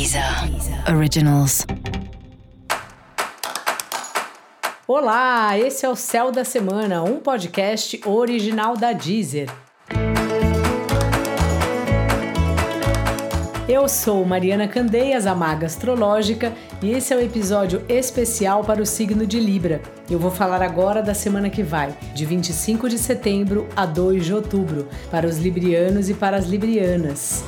Deezer Originals. Olá, esse é o Céu da Semana, um podcast original da Deezer. Eu sou Mariana Candeias, a Maga Astrológica, e esse é o um episódio especial para o signo de Libra. Eu vou falar agora da semana que vai, de 25 de setembro a 2 de outubro, para os librianos e para as librianas.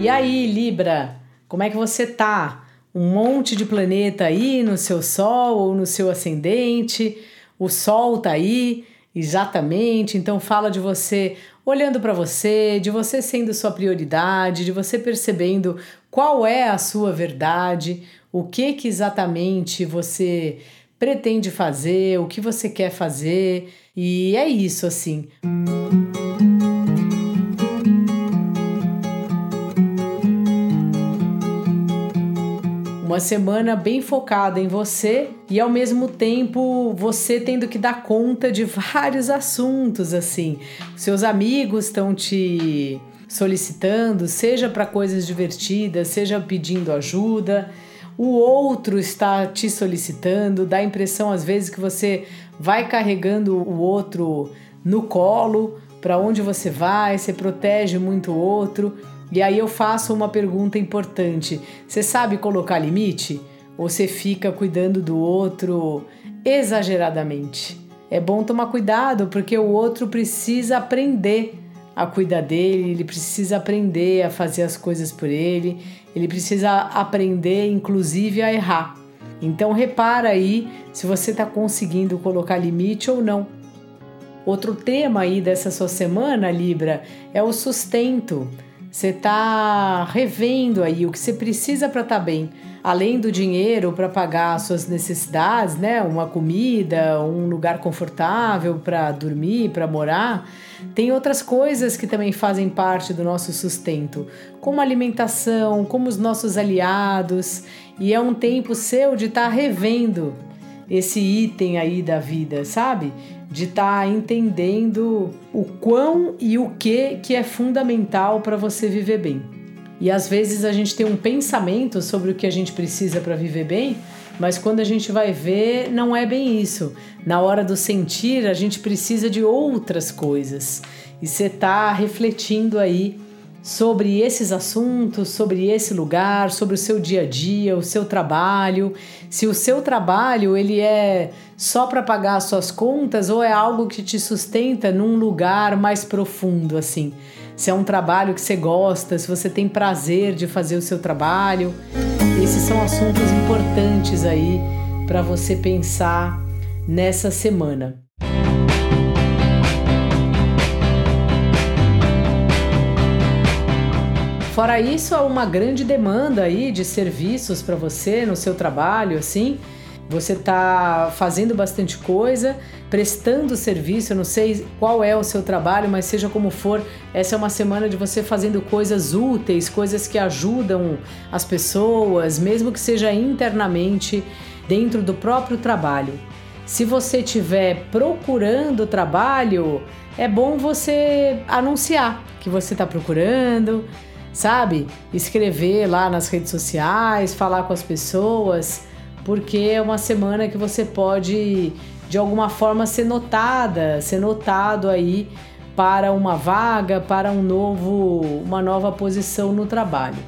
E aí, Libra, como é que você tá? Um monte de planeta aí no seu Sol ou no seu ascendente. O Sol tá aí, exatamente. Então fala de você olhando para você, de você sendo sua prioridade, de você percebendo qual é a sua verdade, o que que exatamente você pretende fazer, o que você quer fazer. E é isso assim. Semana bem focada em você e ao mesmo tempo você tendo que dar conta de vários assuntos assim. Seus amigos estão te solicitando, seja para coisas divertidas, seja pedindo ajuda. O outro está te solicitando, dá a impressão às vezes que você vai carregando o outro no colo, para onde você vai, você protege muito o outro. E aí eu faço uma pergunta importante: você sabe colocar limite? Ou você fica cuidando do outro exageradamente? É bom tomar cuidado porque o outro precisa aprender a cuidar dele, ele precisa aprender a fazer as coisas por ele, ele precisa aprender, inclusive, a errar. Então repara aí se você está conseguindo colocar limite ou não. Outro tema aí dessa sua semana, Libra, é o sustento. Você está revendo aí o que você precisa para estar tá bem. Além do dinheiro para pagar suas necessidades, né? Uma comida, um lugar confortável para dormir, para morar, tem outras coisas que também fazem parte do nosso sustento, como alimentação, como os nossos aliados. E é um tempo seu de estar tá revendo esse item aí da vida, sabe? De estar tá entendendo o quão e o que que é fundamental para você viver bem. E às vezes a gente tem um pensamento sobre o que a gente precisa para viver bem, mas quando a gente vai ver, não é bem isso. Na hora do sentir, a gente precisa de outras coisas. E você está refletindo aí sobre esses assuntos, sobre esse lugar, sobre o seu dia a dia, o seu trabalho, se o seu trabalho ele é só para pagar as suas contas ou é algo que te sustenta num lugar mais profundo assim. Se é um trabalho que você gosta, se você tem prazer de fazer o seu trabalho, esses são assuntos importantes aí para você pensar nessa semana. Fora isso, há uma grande demanda aí de serviços para você no seu trabalho, assim. Você está fazendo bastante coisa, prestando serviço. Eu não sei qual é o seu trabalho, mas seja como for, essa é uma semana de você fazendo coisas úteis, coisas que ajudam as pessoas, mesmo que seja internamente dentro do próprio trabalho. Se você estiver procurando trabalho, é bom você anunciar que você está procurando sabe? Escrever lá nas redes sociais, falar com as pessoas, porque é uma semana que você pode de alguma forma ser notada, ser notado aí para uma vaga, para um novo, uma nova posição no trabalho.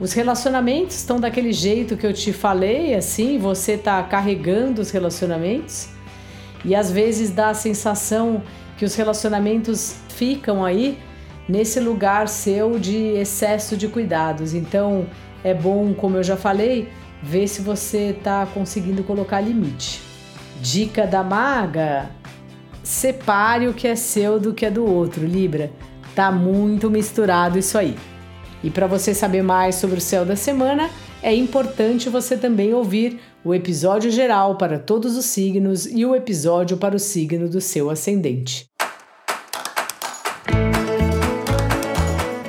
Os relacionamentos estão daquele jeito que eu te falei, assim, você está carregando os relacionamentos e às vezes dá a sensação que os relacionamentos ficam aí nesse lugar seu de excesso de cuidados. Então é bom, como eu já falei, ver se você está conseguindo colocar limite. Dica da maga: separe o que é seu do que é do outro, Libra. Tá muito misturado isso aí. E para você saber mais sobre o céu da semana, é importante você também ouvir o episódio geral para todos os signos e o episódio para o signo do seu ascendente.